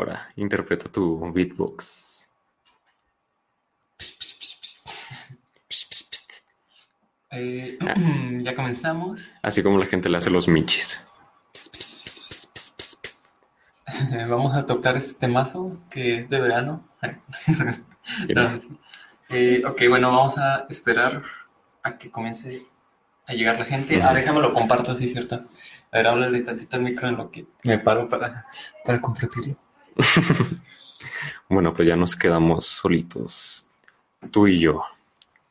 Ahora, interpreta tu beatbox. Eh, ya comenzamos. Así como la gente le hace los michis. Vamos a tocar este temazo que es de verano. No. Eh, ok, bueno, vamos a esperar a que comience a llegar la gente. Ah, déjame lo comparto, sí, cierto. A ver, háblale tantito al micro en lo que me paro para, para compartirlo. Bueno, pues ya nos quedamos solitos. Tú y yo.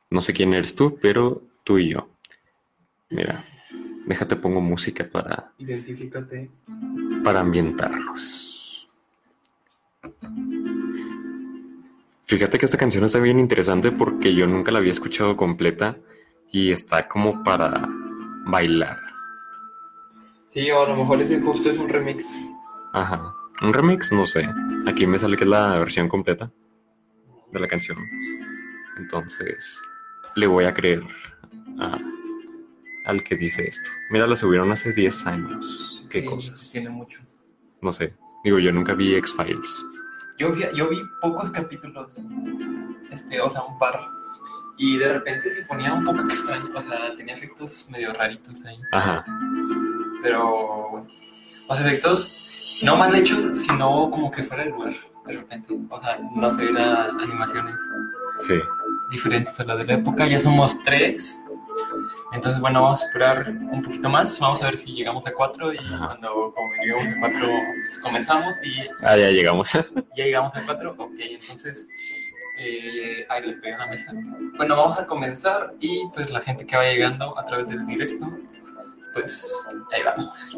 No sé quién eres tú, pero tú y yo. Mira, déjate pongo música para, Identifícate. para ambientarnos. Fíjate que esta canción está bien interesante porque yo nunca la había escuchado completa y está como para bailar. Sí, o a lo mejor ese justo es un remix. Ajá. Un remix, no sé. Aquí me sale que es la versión completa de la canción. Entonces, le voy a creer a- al que dice esto. Mira, la subieron hace 10 años. ¿Qué Sí, cosas? Tiene mucho. No sé. Digo, yo nunca vi X-Files. Yo vi, yo vi pocos capítulos, este, o sea, un par. Y de repente se ponía un poco extraño, o sea, tenía efectos medio raritos ahí. Ajá. Pero, bueno, los efectos no mal hechos, sino como que fuera del lugar, de repente. O sea, no sé, eran animaciones Sí. diferentes a las de la época. Ya somos tres. Entonces, bueno, vamos a esperar un poquito más. Vamos a ver si llegamos a cuatro. Y Ajá. cuando como lleguemos a cuatro, pues comenzamos. Y Ah, ya llegamos. ya llegamos a cuatro. Ok, entonces. Eh, ahí le pegué la mesa. Bueno, vamos a comenzar. Y pues la gente que va llegando a través del directo, pues ahí vamos.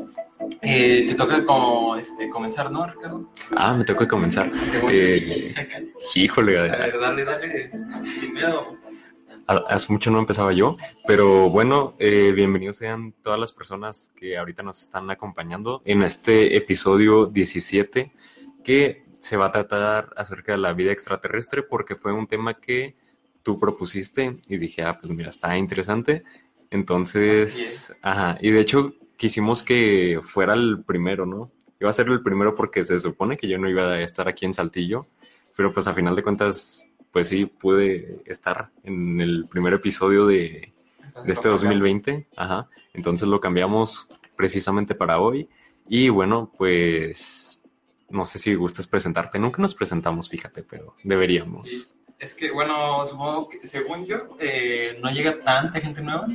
Eh, te toca como, este, comenzar, ¿no, Ricardo? ah, me que comenzar. Eh. Híjole, A ver, dale, dale. Sin miedo. Ha- Hace mucho no empezaba yo, pero bueno, eh, bienvenidos sean todas las personas que ahorita nos están acompañando en este episodio 17 que se va a tratar acerca de la vida extraterrestre porque fue un tema que tú propusiste y dije, ah, pues mira, está interesante. Entonces, es. ajá, y de hecho quisimos que fuera el primero, ¿no? Iba a ser el primero porque se supone que yo no iba a estar aquí en Saltillo, pero pues a final de cuentas pues sí, pude estar en el primer episodio de, de este 2020. Ajá. Entonces lo cambiamos precisamente para hoy. Y bueno, pues no sé si gustas presentarte. Nunca nos presentamos, fíjate, pero deberíamos. Sí. Es que, bueno, supongo que, según yo, eh, no llega tanta gente nueva.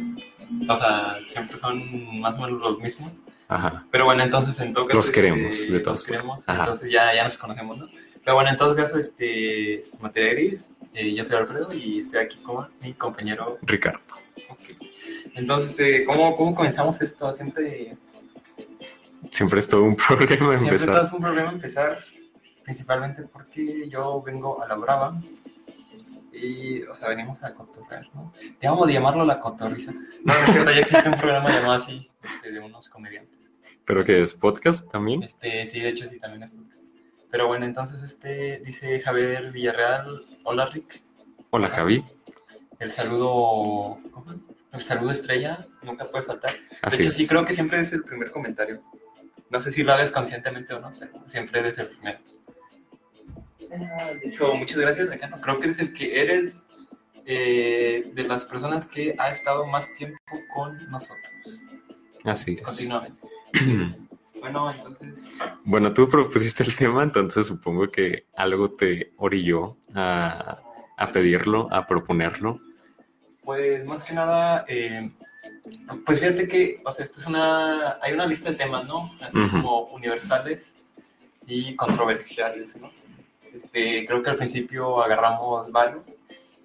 O sea, siempre son más o menos los mismos. Ajá. Pero bueno, entonces en todo caso. Los queremos, este, de todas Los queremos, Ajá. entonces ya, ya nos conocemos, ¿no? Pero bueno, en todo caso, este es Materia Gris. eh, yo soy Alfredo y estoy aquí con mi compañero. Ricardo. Ok. Entonces, eh, ¿cómo, ¿cómo comenzamos esto? Siempre, Siempre es todo un problema siempre todo empezar. es un problema empezar, principalmente porque yo vengo a la brava y, o sea, venimos a cotorrear, ¿no? Debemos de llamarlo la cotorriza. No, es cierto, ya existe un programa llamado así, este, de unos comediantes. ¿Pero que es podcast también? Este, sí, de hecho sí, también es podcast. Pero bueno, entonces este dice Javier Villarreal, hola Rick, Hola, Javi. el saludo, ¿cómo? el saludo estrella, nunca puede faltar. De hecho es. sí, creo que siempre es el primer comentario. No sé si lo hagas conscientemente o no, pero siempre eres el primero. De hecho, muchas gracias, Decano. Creo que eres el que eres eh, de las personas que ha estado más tiempo con nosotros, Así es. continuamente. Bueno, entonces, Bueno, tú propusiste el tema, entonces supongo que algo te orilló a, a pedirlo, a proponerlo. Pues más que nada, eh, pues fíjate que, o sea, esto es una, hay una lista de temas, ¿no? Así como universales y controversiales, ¿no? Este, creo que al principio agarramos varios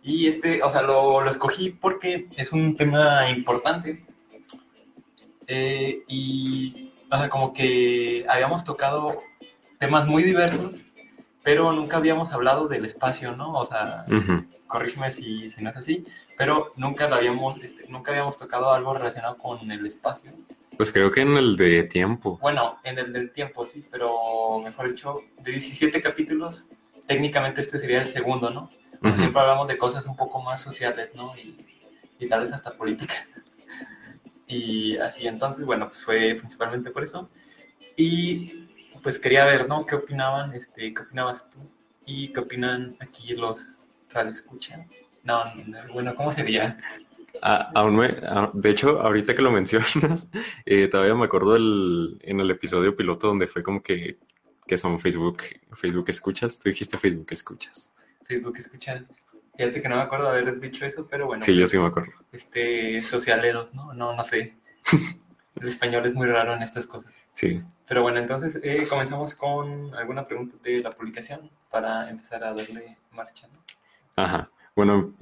y este, o sea, lo, lo escogí porque es un tema importante Eh, y, o sea, como que habíamos tocado temas muy diversos, pero nunca habíamos hablado del espacio, ¿no? O sea, Ujú. corrígeme si, si no es así, pero nunca lo habíamos, este, nunca habíamos tocado algo relacionado con el espacio. Pues creo que en el de tiempo. Bueno, en el del tiempo sí, pero mejor dicho, de 17 capítulos, técnicamente este sería el segundo, ¿no? Ujú. Siempre hablamos de cosas un poco más sociales, ¿no? Y, y tal vez hasta política. Y así, entonces, bueno, pues fue principalmente por eso. Y pues quería ver, ¿no? ¿Qué opinaban? Este, ¿Qué opinabas tú? ¿Y qué opinan aquí los radioescuchan? No, no, bueno, ¿cómo sería? Ah, aún me- ah, de hecho, ahorita que lo mencionas, eh, todavía me acuerdo del, en el episodio piloto donde fue como que, que son Facebook, Facebook escuchas. Tú dijiste Facebook escuchas. Facebook escuchan. Fíjate que no me acuerdo de haber dicho eso, pero bueno. Sí, yo sí me acuerdo. Este, socialeros, ¿no? No, no sé. El español es muy raro en estas cosas. Sí. Pero bueno, entonces eh, comenzamos con alguna pregunta de la publicación para empezar a darle marcha, ¿no? Ajá. Bueno,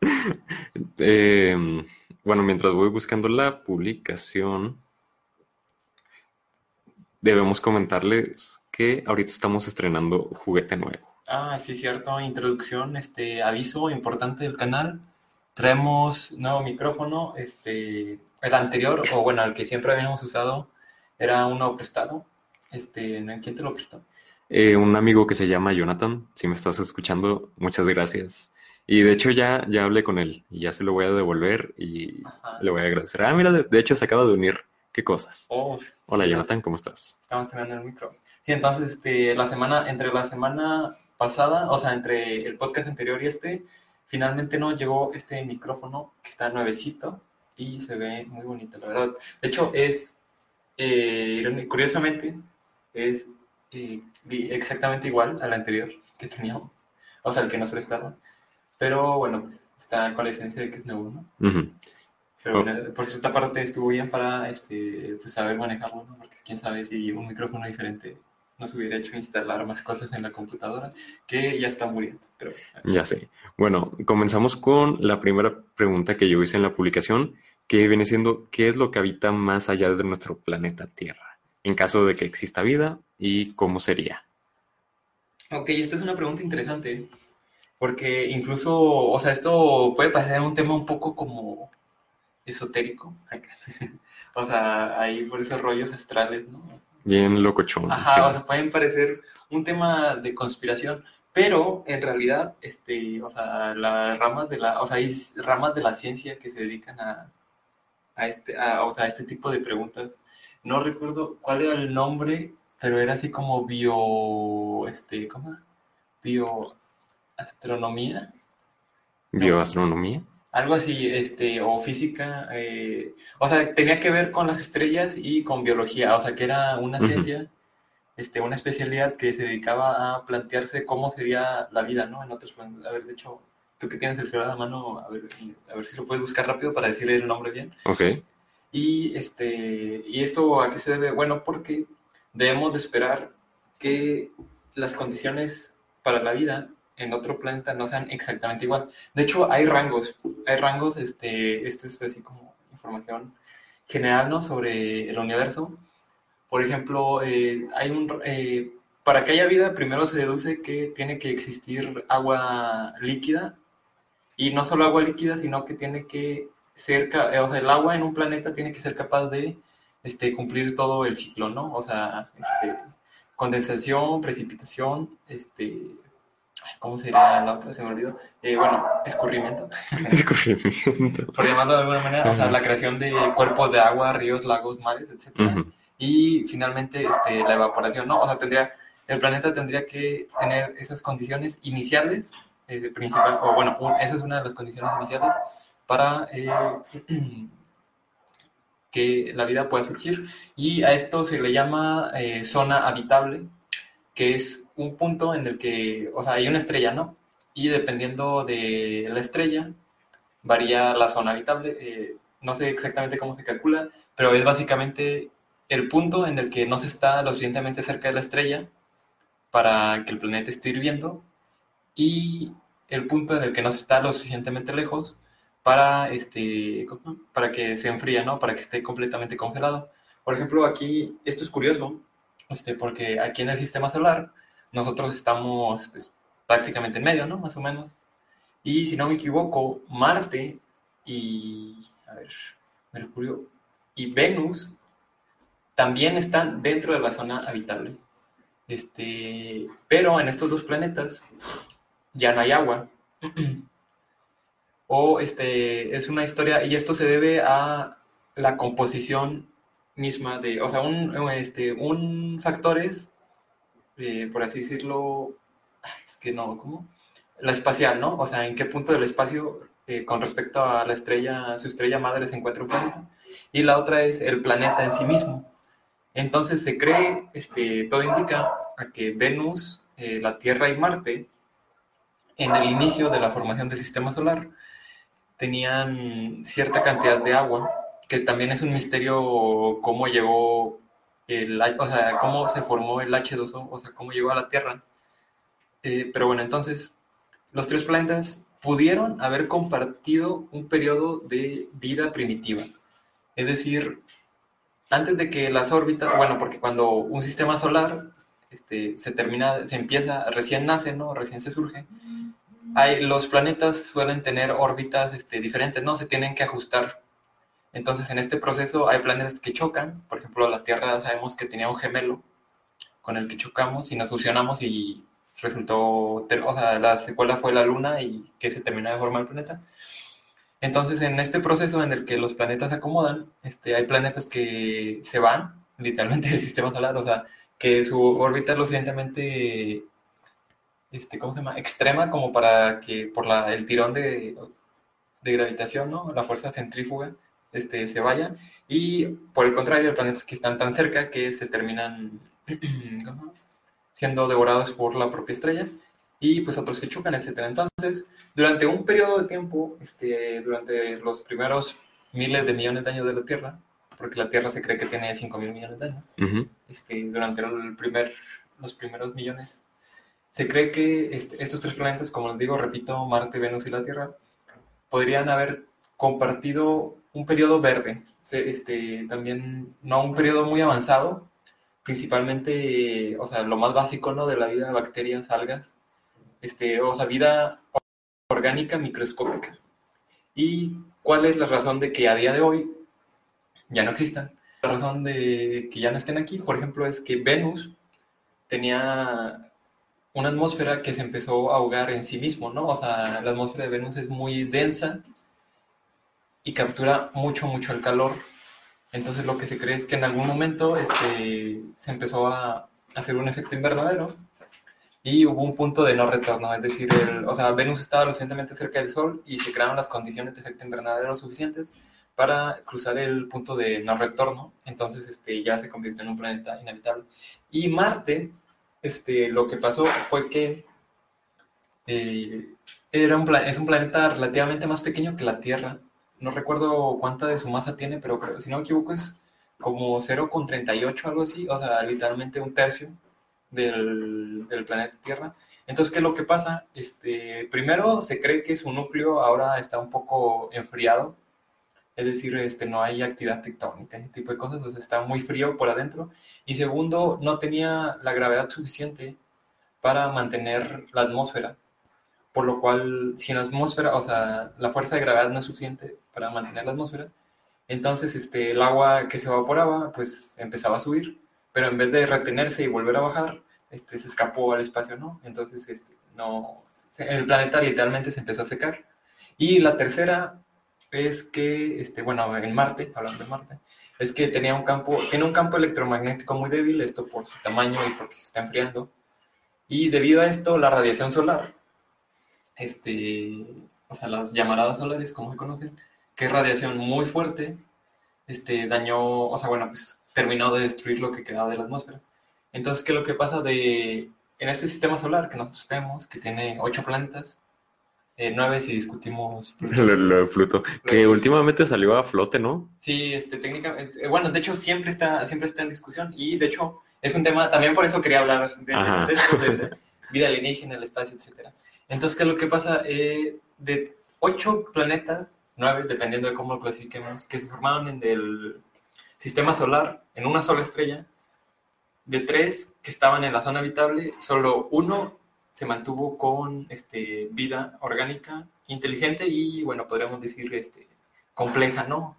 eh, bueno, mientras voy buscando la publicación, debemos comentarles que ahorita estamos estrenando juguete nuevo. Ah, sí, cierto. Introducción, este aviso importante del canal. Traemos nuevo micrófono. Este, el anterior, o bueno, el que siempre habíamos usado, era uno prestado. Este. ¿quién te lo prestó? Eh, un amigo que se llama Jonathan, si me estás escuchando, muchas gracias. Y de hecho ya, ya hablé con él y ya se lo voy a devolver y Ajá. le voy a agradecer. Ah, mira, de, de hecho se acaba de unir. ¿Qué cosas? Oh, Hola sí, Jonathan, ¿cómo estás? Estamos teniendo el micro. Sí, entonces, este, la semana, entre la semana pasada, o sea, entre el podcast anterior y este, finalmente nos llegó este micrófono que está nuevecito y se ve muy bonito, la verdad. De hecho, es, eh, curiosamente, es eh, exactamente igual al anterior que teníamos, o sea, el que nos prestaron. Pero bueno, pues está con la diferencia de que es nuevo, ¿no? Pero Oh. por cierta parte estuvo bien para este, pues, saber manejarlo, ¿no? Porque quién sabe si un micrófono diferente nos hubiera hecho instalar más cosas en la computadora que ya está muriendo. Pero Ya sé. Bueno, comenzamos con la primera pregunta que yo hice en la publicación, que viene siendo, ¿qué es lo que habita más allá de nuestro planeta Tierra? En caso de que exista vida, ¿y cómo sería? Ok, esta es una pregunta interesante, porque incluso, o sea, esto puede parecer un tema un poco como esotérico, o sea, ahí por esos rollos astrales, ¿no? Bien locochón. Ajá, o sea, pueden parecer un tema de conspiración, pero en realidad, este, o sea, las ramas de la, o sea, hay ramas de la ciencia que se dedican a, a este, a, o sea, a este tipo de preguntas. No recuerdo cuál era el nombre, pero era así como bio, este, ¿cómo? Bioastronomía, Bioastronomía. Algo así, este, o física, eh, o sea, tenía que ver con las estrellas y con biología, o sea, que era una ciencia, este, una especialidad que se dedicaba a plantearse cómo sería la vida, ¿no? En otros planetas. A ver, de hecho, tú que tienes el celular a la mano, a ver, a ver si lo puedes buscar rápido para decirle el nombre bien. Ok. Y, este, ¿Y esto a qué se debe? Bueno, porque debemos de esperar que las condiciones para la vida en otro planeta no sean exactamente igual. De hecho, hay rangos, hay rangos, este, esto es así como información general, ¿no? Sobre el universo. Por ejemplo, eh, hay un, eh, para que haya vida, primero se deduce que tiene que existir agua líquida, y no solo agua líquida, sino que tiene que ser, eh, o sea, el agua en un planeta tiene que ser capaz de este, cumplir todo el ciclo, ¿no? O sea, este, condensación, precipitación, este, ¿cómo sería la otra? Se me olvidó. Eh, bueno, escurrimiento, Descubrimiento. por llamarlo de alguna manera, o sea, la creación de cuerpos de agua, ríos, lagos, mares. Ujú. Y finalmente este, la evaporación, ¿no? O sea, tendría, el planeta tendría que tener esas condiciones iniciales, eh, principal, o bueno, un- esa es una de las condiciones iniciales para eh, que la vida pueda surgir. Y a esto se le llama eh, zona habitable, que es un punto en el que, o sea, hay una estrella, ¿no? Y dependiendo de la estrella, varía la zona habitable. eh, no sé exactamente cómo se calcula, pero es básicamente el punto en el que no se está lo suficientemente cerca de la estrella para que el planeta esté hirviendo y el punto en el que no se está lo suficientemente lejos para, este, para que se enfríe, ¿no? Para que esté completamente congelado. Por ejemplo, aquí, esto es curioso, este, porque aquí en el sistema solar nosotros estamos pues, prácticamente en medio, ¿no? Más o menos. Y si no me equivoco, Marte y, a ver, Mercurio y Venus también están dentro de la zona habitable. Este, pero en estos dos planetas ya no hay agua. o este, es una historia, y esto se debe a la composición misma de, o sea, un, este, un factores, eh, por así decirlo, es que no, ¿cómo? La espacial, ¿no? O sea, en qué punto del espacio eh, con respecto a la estrella, su estrella madre se encuentra un planeta. Y la otra es el planeta en sí mismo. Entonces se cree, este, todo indica a que Venus, eh, la Tierra y Marte, en el inicio de la formación del sistema solar, tenían cierta cantidad de agua, que también es un misterio cómo llegó el, o sea, cómo se formó el H2O, o sea, cómo llegó a la Tierra. Eh, pero bueno, entonces, los tres planetas pudieron haber compartido un periodo de vida primitiva. Es decir, antes de que las órbitas, bueno, porque cuando un sistema solar este, se termina, se empieza, recién nace, ¿no? Recién se surge, hay, los planetas suelen tener órbitas este, diferentes, ¿no? Se tienen que ajustar. Entonces, en este proceso hay planetas que chocan. Por ejemplo, la Tierra sabemos que tenía un gemelo con el que chocamos y nos fusionamos y resultó, o sea, la secuela fue la Luna y que se terminó de formar el planeta. Entonces, en este proceso en el que los planetas se acomodan, este, hay planetas que se van, literalmente, del sistema solar, o sea, que su órbita es lo suficientemente este, ¿cómo se llama? Extrema como para que por la, el tirón de, de gravitación, ¿no? La fuerza centrífuga, este, se vayan. Y por el contrario, hay planetas que están tan cerca que se terminan siendo devorados por la propia estrella y pues otros que chocan, etc. Entonces, durante un periodo de tiempo, este, durante los primeros miles de millones de años de la Tierra, porque la Tierra se cree que tiene 5 mil millones de años, este, durante el primer, los primeros millones se cree que este, estos tres planetas, como les digo, repito, Marte, Venus y la Tierra, podrían haber compartido un periodo verde, este, también no un periodo muy avanzado, principalmente, o sea, lo más básico, ¿no? De la vida, bacterias, algas, este, o sea, vida orgánica microscópica. ¿Y cuál es la razón de que a día de hoy ya no existan? La razón de que ya no estén aquí, por ejemplo, es que Venus tenía una atmósfera que se empezó a ahogar en sí mismo, ¿no? O sea, la atmósfera de Venus es muy densa y captura mucho, mucho el calor. Entonces lo que se cree es que en algún momento este, se empezó a hacer un efecto invernadero y hubo un punto de no retorno, es decir, o sea, Venus estaba lo cerca del Sol y se crearon las condiciones de efecto invernadero suficientes para cruzar el punto de no retorno, entonces este, ya se convirtió en un planeta inhabitable. Y Marte este, lo que pasó fue que eh, era un es un planeta relativamente más pequeño que la Tierra. No recuerdo cuánta de su masa tiene, pero si no me equivoco es como 0,38, algo así, o sea, literalmente un tercio del, del, planeta Tierra. Entonces, ¿qué es lo que pasa? Este, primero, se cree que su núcleo ahora está un poco enfriado es decir, este, no hay actividad tectónica, ese tipo de cosas, sea, está muy frío por adentro. Y segundo, no tenía la gravedad suficiente para mantener la atmósfera, por lo cual, si la atmósfera, o sea, la fuerza de gravedad no es suficiente para mantener la atmósfera, entonces este, el agua que se evaporaba, pues empezaba a subir, pero en vez de retenerse y volver a bajar, este, se escapó al espacio, ¿no? Entonces, este, no, el planeta literalmente se empezó a secar. Y la tercera es que, este, bueno, en Marte, hablando de Marte, es que tenía un campo, tiene un campo electromagnético muy débil, esto por su tamaño y porque se está enfriando. Y debido a esto, la radiación solar, este, o sea, las llamaradas solares, como se conocen, que es radiación muy fuerte, este, dañó, o sea, bueno, pues terminó de destruir lo que quedaba de la atmósfera. Entonces, ¿qué es lo que pasa de, en este sistema solar que nosotros tenemos, que tiene ocho planetas, eh, nueve si discutimos Pluto. Lo, de Pluto, que últimamente salió a flote, ¿no? Sí, este, técnicamente, eh, bueno, de hecho siempre está, siempre está en discusión y de hecho es un tema, también por eso quería hablar de, vida alienígena, el espacio, etcétera. Entonces, ¿qué es lo que pasa? Eh, de ocho planetas, nueve, dependiendo de cómo lo clasifiquemos, que se formaron en el sistema solar, en una sola estrella, de tres que estaban en la zona habitable, solo uno se mantuvo con este, vida orgánica, inteligente y, bueno, podríamos decir este, compleja, ¿no?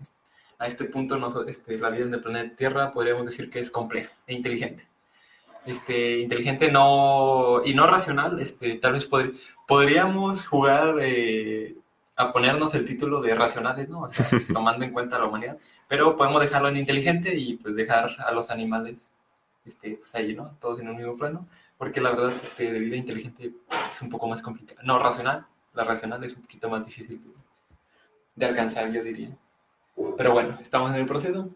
A este punto, este, la vida en el planeta Tierra podríamos decir que es compleja e inteligente. Este, inteligente no, y no racional, este, tal vez podríamos jugar eh, a ponernos el título de racionales, ¿no? O sea, tomando en cuenta la humanidad, pero podemos dejarlo en inteligente y pues dejar a los animales este, pues ahí, ¿no? Todos en un mismo plano, porque la verdad, este, de vida inteligente es un poco más complicado. No, racional, la racional es un poquito más difícil de, de alcanzar, yo diría. Pero bueno, estamos en el proceso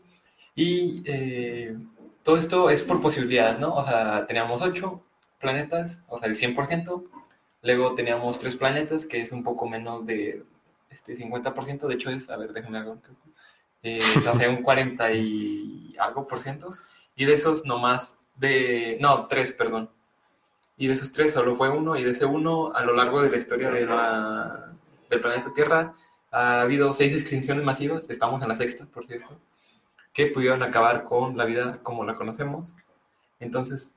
y eh, todo esto es por posibilidades, ¿no? O sea, teníamos ocho planetas, o sea, el 100%. Luego teníamos tres planetas, que es un poco menos de este 50%. De hecho, es, a ver, déjenme algo. Eh, o sea, un 40 y algo por ciento. Y de esos nomás de... No, tres, perdón. Y de esos tres solo fue uno. Y de ese uno, a lo largo de la historia de la, del planeta Tierra, ha habido seis extinciones masivas. Estamos en la sexta, por cierto que pudieron acabar con la vida como la conocemos. Entonces,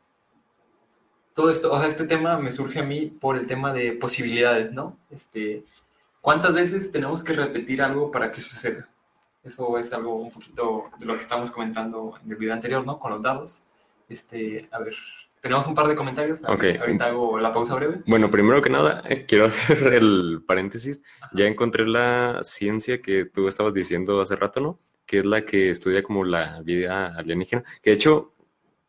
todo esto, o sea, este tema me surge a mí por el tema de posibilidades, ¿no? Este, ¿Cuántas veces tenemos que repetir algo para que suceda? Eso es algo un poquito de lo que estamos comentando en el video anterior, ¿no? Con los dados. Este, a ver, tenemos un par de comentarios. Ahorita hago la pausa breve. Bueno, primero que nada, eh, quiero hacer el paréntesis. Ya encontré la ciencia que tú estabas diciendo hace rato, ¿no? Que es la que estudia como la vida alienígena, que de hecho,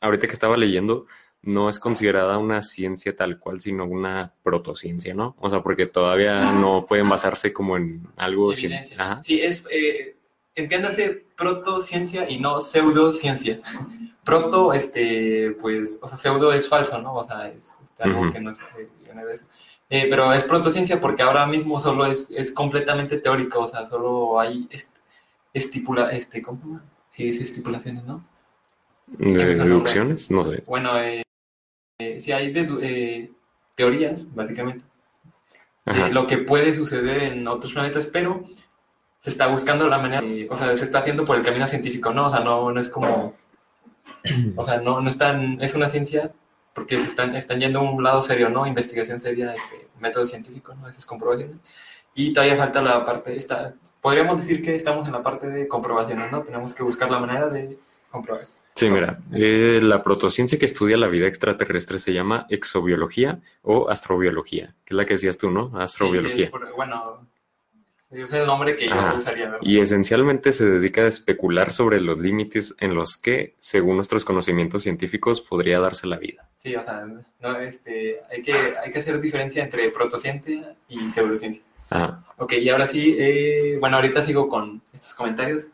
ahorita que estaba leyendo, no es considerada una ciencia tal cual, sino una protociencia, ¿no? O sea, porque todavía no pueden basarse como en algo... Ajá. Sí, es, eh, entiéndase protociencia y no pseudociencia. Proto, este, pues, o sea, pseudo es falso, ¿no? O sea, es, algo que no es eh, de eso. Eh, pero es protociencia porque ahora mismo solo es, es completamente teórico, o sea, solo hay estipula, este, ¿cómo se llama? Sí, es estipulaciones, ¿no? ¿De deducciones? No sé. Bueno, eh, eh sí hay eh, teorías, básicamente, de lo que puede suceder en otros planetas, pero se está buscando la manera, o sea, se está haciendo por el camino científico, ¿no? O sea, no, no es como, o sea, no, no es tan, es una ciencia porque se están, están yendo a un lado serio, ¿no? Investigación seria, este, método científico, ¿no? Esas comprobaciones. Y todavía falta la parte, esta, podríamos decir que estamos en la parte de comprobaciones, ¿no? Tenemos que buscar la manera de comprobar. Sí, mira, eh, la protociencia que estudia la vida extraterrestre se llama exobiología o astrobiología, que es la que decías tú, ¿no? Astrobiología. bueno, es el nombre que yo usaría. ¿verdad? Y esencialmente se dedica a especular sobre los límites en los que, según nuestros conocimientos científicos, podría darse la vida. Sí, o sea, no, este, hay, que, hay que hacer diferencia entre protociencia y pseudociencia. Ah. Ok, y ahora sí, eh, bueno, ahorita sigo con estos comentarios.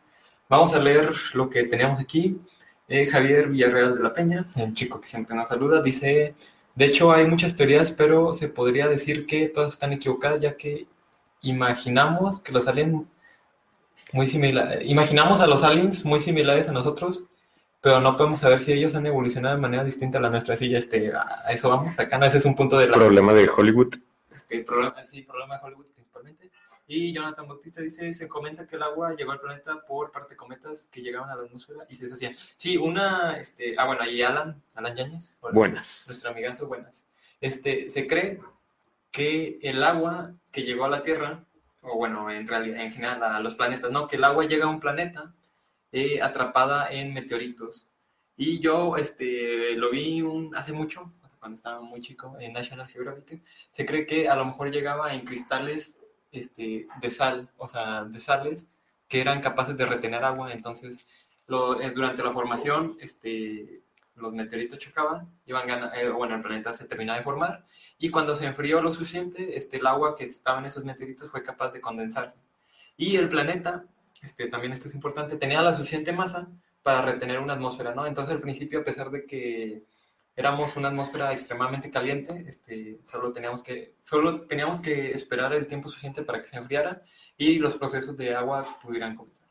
Vamos a leer lo que teníamos aquí. Eh, Javier Villarreal de la Peña, un chico que siempre nos saluda, dice, de hecho hay muchas teorías, pero se podría decir que todas están equivocadas, ya que imaginamos que los aliens muy similares, imaginamos a los aliens muy similares a nosotros, pero no podemos saber si ellos han evolucionado de manera distinta a la nuestra. Así ya este, a eso vamos, acá no, ese es un punto de la... Problema de Hollywood. Este, problema, sí, problema de Hollywood y Jonathan Bautista dice, se comenta que el agua llegó al planeta por parte de cometas que llegaban a la atmósfera y se deshacían. Sí, una, este, ah, bueno, y Alan, Alan Yáñez. buenas. Nuestro amigazo, buenas. Este, se cree que el agua que llegó a la Tierra, o bueno, en realidad, en general a los planetas, no, que el agua llega a un planeta eh, atrapada en meteoritos. Y yo, este, lo vi un, hace mucho, cuando estaba muy chico, en National Geographic, se cree que a lo mejor llegaba en cristales este, de sal, o sea, de sales que eran capaces de retener agua. Entonces, eh, durante la formación, este, los meteoritos chocaban, iban eh, bueno, el planeta se terminaba de formar y cuando se enfrió lo suficiente, este, el agua que estaba en esos meteoritos fue capaz de condensarse. Y el planeta, este, también esto es importante, tenía la suficiente masa para retener una atmósfera, ¿no? Entonces al principio, a pesar de que éramos una atmósfera extremadamente caliente, este, solo, teníamos que, solo teníamos que esperar el tiempo suficiente para que se enfriara y los procesos de agua pudieran comenzar.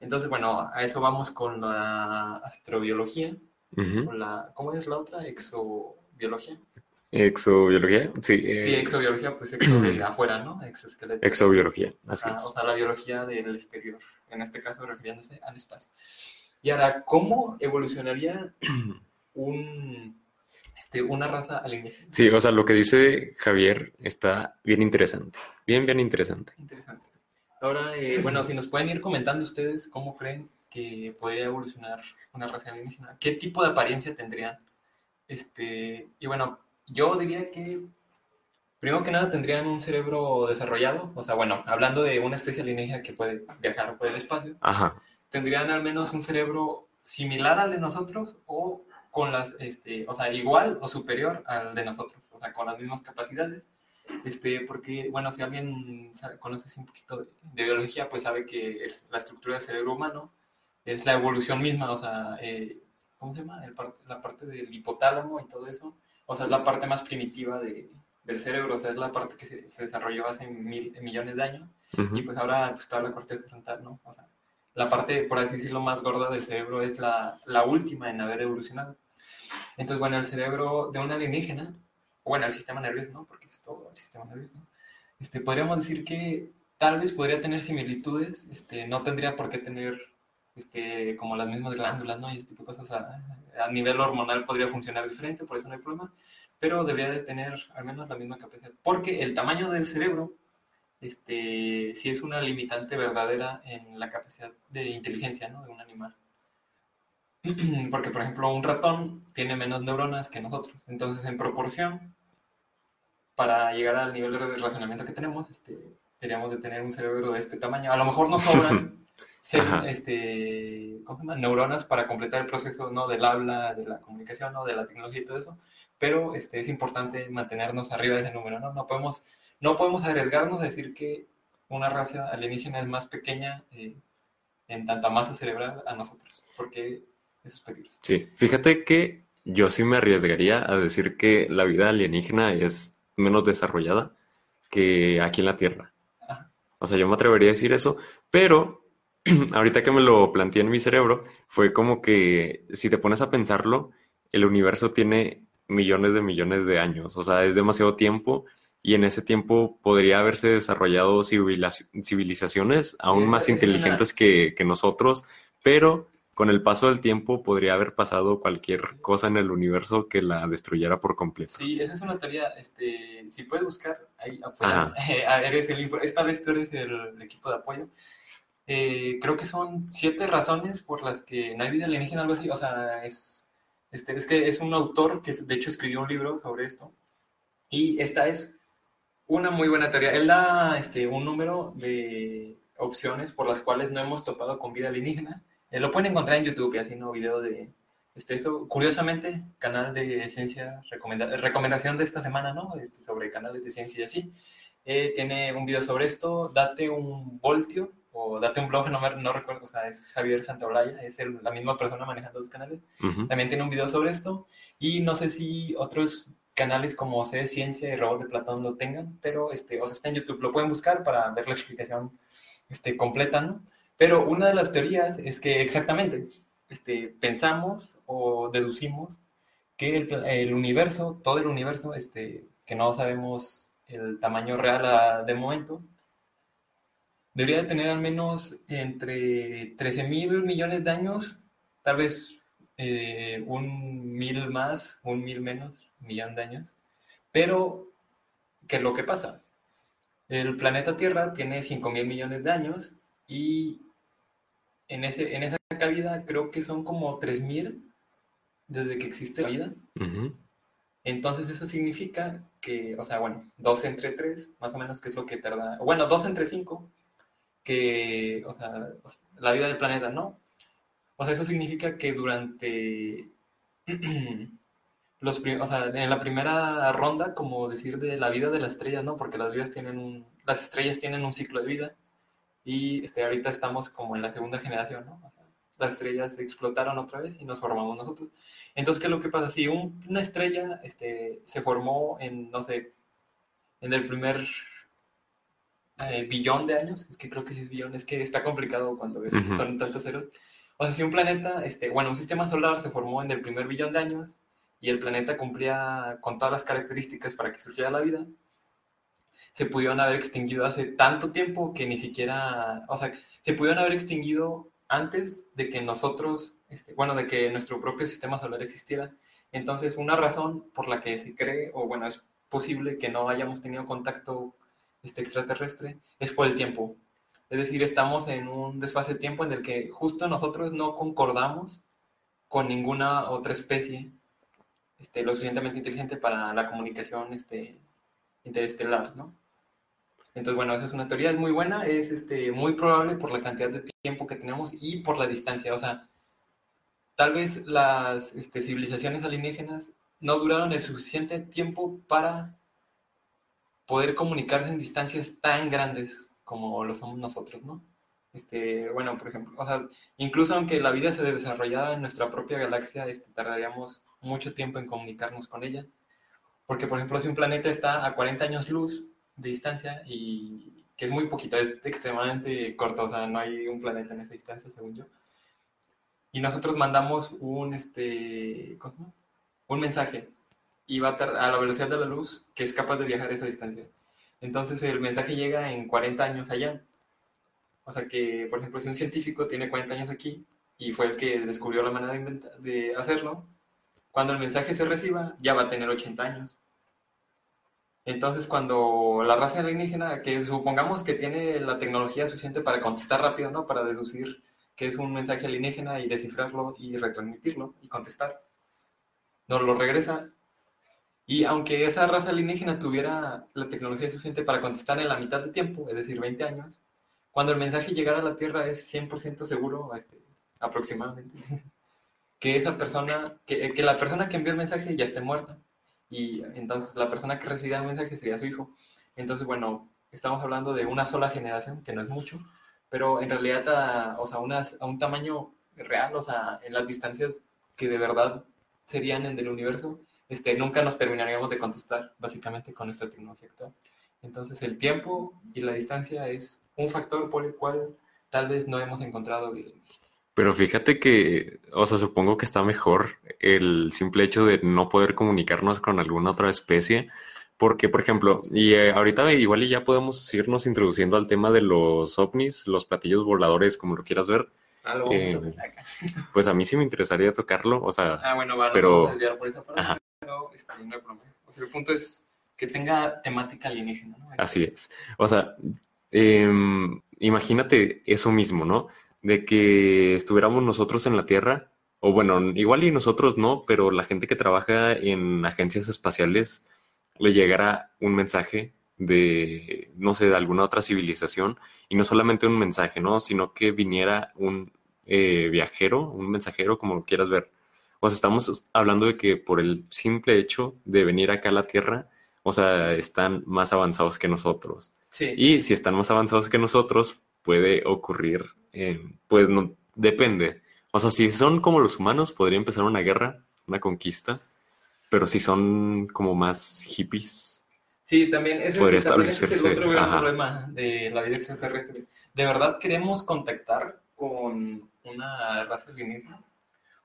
Entonces, bueno, a eso vamos con la astrobiología, con la, ¿cómo es la otra? Exobiología. Exobiología, sí. Eh... Sí, exobiología, pues exo de afuera, ¿no? Exoesqueleto. Exobiología, así es. O sea, la biología del exterior, en este caso refiriéndose al espacio. Y ahora, ¿cómo evolucionaría un este, una raza alienígena. Sí, o sea, lo que dice Javier está bien interesante. Bien, bien interesante. Interesante. Ahora, eh, bueno, si nos pueden ir comentando ustedes cómo creen que podría evolucionar una raza alienígena, qué tipo de apariencia tendrían. Este, y bueno, yo diría que primero que nada tendrían un cerebro desarrollado, o sea, bueno, hablando de una especie alienígena que puede viajar por el espacio, Ajá. tendrían al menos un cerebro similar al de nosotros o con las, este, o sea, igual o superior al de nosotros, o sea, con las mismas capacidades. Este, porque, bueno, si alguien sabe- conoce un poquito de, biología, pues sabe que es- la estructura del cerebro humano es la evolución misma, o sea, eh, ¿cómo se llama? El par- la parte del hipotálamo y todo eso, o sea, es la parte más primitiva de, del cerebro, o sea, es la parte que se, se desarrolló hace mil, millones de años, Ujú. y pues ahora pues toda la corteza frontal, ¿no? O sea, la parte, por así decirlo, más gorda del cerebro es la, la última en haber evolucionado. Entonces, bueno, el cerebro de un alienígena, bueno, el sistema nervioso, ¿no? Porque es todo el sistema nervioso, ¿no? Este, podríamos decir que tal vez podría tener similitudes, este, no tendría por qué tener este, como las mismas glándulas, ¿no? Y este tipo de cosas a, a nivel hormonal podría funcionar diferente, por eso no hay problema, pero debería de tener al menos la misma capacidad, porque el tamaño del cerebro este, sí es una limitante verdadera en la capacidad de inteligencia ¿no? de un animal. Porque, por ejemplo, un ratón tiene menos neuronas que nosotros. Entonces, en proporción, para llegar al nivel de razonamiento que tenemos, este, deberíamos de tener un cerebro de este tamaño. A lo mejor nos sobran ser, este, ¿cómo se llama? neuronas para completar el proceso ¿no? del habla, de la comunicación, ¿no? de la tecnología y todo eso, pero este, es importante mantenernos arriba de ese número. ¿no? No, podemos, no podemos arriesgarnos a decir que una raza alienígena es más pequeña eh, en tanta masa cerebral a nosotros, porque eso es peligroso. Sí, fíjate que yo sí me arriesgaría a decir que la vida alienígena es menos desarrollada que aquí en la Tierra. Ajá. O sea, yo me atrevería a decir eso, pero ahorita que me lo planteé en mi cerebro, fue como que si te pones a pensarlo, el universo tiene millones de millones de años, o sea, es demasiado tiempo y en ese tiempo podría haberse desarrollado civilizac- civilizaciones aún más inteligentes que, que nosotros, pero con el paso del tiempo podría haber pasado cualquier cosa en el universo que la destruyera por completo. Sí, esa es una teoría, este, si puedes buscar ahí afuera, eh, eres el, esta vez tú eres el, el equipo de apoyo. Eh, creo que son siete razones por las que no hay vida alienígena, algo así, o sea, es, este, es que es un autor que de hecho escribió un libro sobre esto, y esta es una muy buena teoría. Él da este, un número de opciones por las cuales no hemos topado con vida alienígena. Eh, lo pueden encontrar en YouTube y ¿no? Video de este, eso. Curiosamente, canal de ciencia, recomenda- recomendación de esta semana, ¿no? Este, sobre canales de ciencia y así. Eh, tiene un video sobre esto. Date un voltio o date un blog, no, me, no recuerdo, o sea, es Javier Santaolalla, es el- la misma persona manejando los canales. Ujú. También tiene un video sobre esto. Y no sé si otros canales como C de Ciencia y Robot de Platón lo tengan, pero este, o sea, está en YouTube, lo pueden buscar para ver la explicación este, completa, ¿no? Pero una de las teorías es que exactamente este, pensamos o deducimos que el, el universo, todo el universo, este, que no sabemos el tamaño real a- de momento, debería de tener al menos entre 13 mil millones de años, tal vez eh, un mil más, un mil menos, millón de años. Pero, ¿qué es lo que pasa? El planeta Tierra tiene 5 mil millones de años y en, ese, en esa cavidad creo que son como 3 mil desde que existe la vida. Entonces eso significa que, o sea, bueno, 2 entre 3, más o menos, que es lo que tarda, bueno, 2 entre 5, que, o sea, la vida del planeta, ¿no? O sea, eso significa que durante los, o sea, en la primera ronda, como decir de la vida de las estrellas, ¿no? Porque las vidas tienen un, las estrellas tienen un ciclo de vida y este, ahorita estamos como en la segunda generación, ¿no? O sea, las estrellas explotaron otra vez y nos formamos nosotros. Entonces, ¿qué es lo que pasa? Si un- una estrella este, se formó en, no sé, en el primer eh, billón de años, es que creo que sí es billón, es que está complicado cuando es- Ujú. son tantos ceros. O sea, si un planeta, este, bueno, un sistema solar se formó en el primer billón de años y el planeta cumplía con todas las características para que surgiera la vida, se pudieron haber extinguido hace tanto tiempo que ni siquiera, o sea, se pudieron haber extinguido antes de que nosotros, este, bueno, de que nuestro propio sistema solar existiera. Entonces, una razón por la que se cree, o bueno, es posible que no hayamos tenido contacto este, extraterrestre, es por el tiempo. Es decir, estamos en un desfase de tiempo en el que justo nosotros no concordamos con ninguna otra especie este, lo suficientemente inteligente para la comunicación este, interestelar, ¿no? Entonces, bueno, esa es una teoría, es muy buena, es este, muy probable por la cantidad de tiempo que tenemos y por la distancia. O sea, tal vez las este, civilizaciones alienígenas no duraron el suficiente tiempo para poder comunicarse en distancias tan grandes como lo somos nosotros, ¿no? Este, bueno, por ejemplo, o sea, incluso aunque la vida se desarrollara en nuestra propia galaxia, este, tardaríamos mucho tiempo en comunicarnos con ella. Porque, por ejemplo, si un planeta está a 40 años luz de distancia y que es muy poquito, es extremadamente corto, o sea, no hay un planeta en esa distancia, según yo. Y nosotros mandamos un, este, ¿cómo? un mensaje y va a, a la velocidad de la luz que es capaz de viajar esa distancia. Entonces el mensaje llega en 40 años allá. O sea que, por ejemplo, si un científico tiene 40 años aquí y fue el que descubrió la manera de, de hacerlo, cuando el mensaje se reciba ya va a tener 80 años. Entonces, cuando la raza alienígena, que supongamos que tiene la tecnología suficiente para contestar rápido, ¿no? Para deducir que es un mensaje alienígena y descifrarlo y retransmitirlo y contestar, nos lo regresa. Y aunque esa raza alienígena tuviera la tecnología suficiente para contestar en la mitad de tiempo, es decir, 20 años, cuando el mensaje llegara a la Tierra es 100% seguro, este, aproximadamente, que esa persona, que, que la persona que envió el mensaje ya esté muerta y entonces la persona que recibirá el mensaje sería su hijo. Entonces, bueno, estamos hablando de una sola generación, que no es mucho, pero en realidad a, o sea, a un tamaño real, o sea, en las distancias que de verdad serían en el universo, este, nunca nos terminaríamos de contestar, básicamente, con esta tecnología actual. Entonces, el tiempo y la distancia es un factor por el cual tal vez no hemos encontrado pero fíjate que, o sea, supongo que está mejor el simple hecho de no poder comunicarnos con alguna otra especie, porque, por ejemplo, y eh, ahorita igual y ya podemos irnos introduciendo al tema de los ovnis, los platillos voladores, como lo quieras ver. Ah, lo Eh, Pues a mí sí me interesaría tocarlo, o sea, Ah, bueno, va, pero- no vamos a desviar por esa parte, Ajá. pero este, no hay problema. O sea, el punto es que tenga temática alienígena, ¿no? Así es. O sea, em, imagínate eso mismo, ¿no? De que estuviéramos nosotros en la Tierra, o bueno, igual y nosotros no, pero la gente que trabaja en agencias espaciales le llegara un mensaje de, no sé, de alguna otra civilización, y no solamente un mensaje, ¿no? Sino que viniera un eh, viajero, un mensajero, como lo quieras ver. O sea, estamos hablando de que por el simple hecho de venir acá a la Tierra, o sea, están más avanzados que nosotros. Sí. Y si están más avanzados que nosotros, puede ocurrir, eh, pues no, depende. O sea, si son como los humanos, podría empezar una guerra, una conquista, pero si son como más hippies, Sí, también ese, Podría también ese es el establecerse, otro gran ajá. problema de la vida extraterrestre. ¿De verdad queremos contactar con una raza alienígena?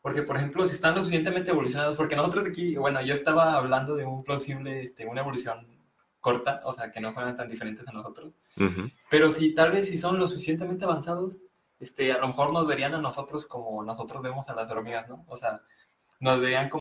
Porque, por ejemplo, si están lo suficientemente evolucionados, porque nosotros aquí, bueno, yo estaba hablando de un plausible, este, una evolución corta, o sea, que no fueran tan diferentes a nosotros. Pero si tal vez si son lo suficientemente avanzados, este, a lo mejor nos verían a nosotros como nosotros vemos a las hormigas, ¿no? O sea, nos verían como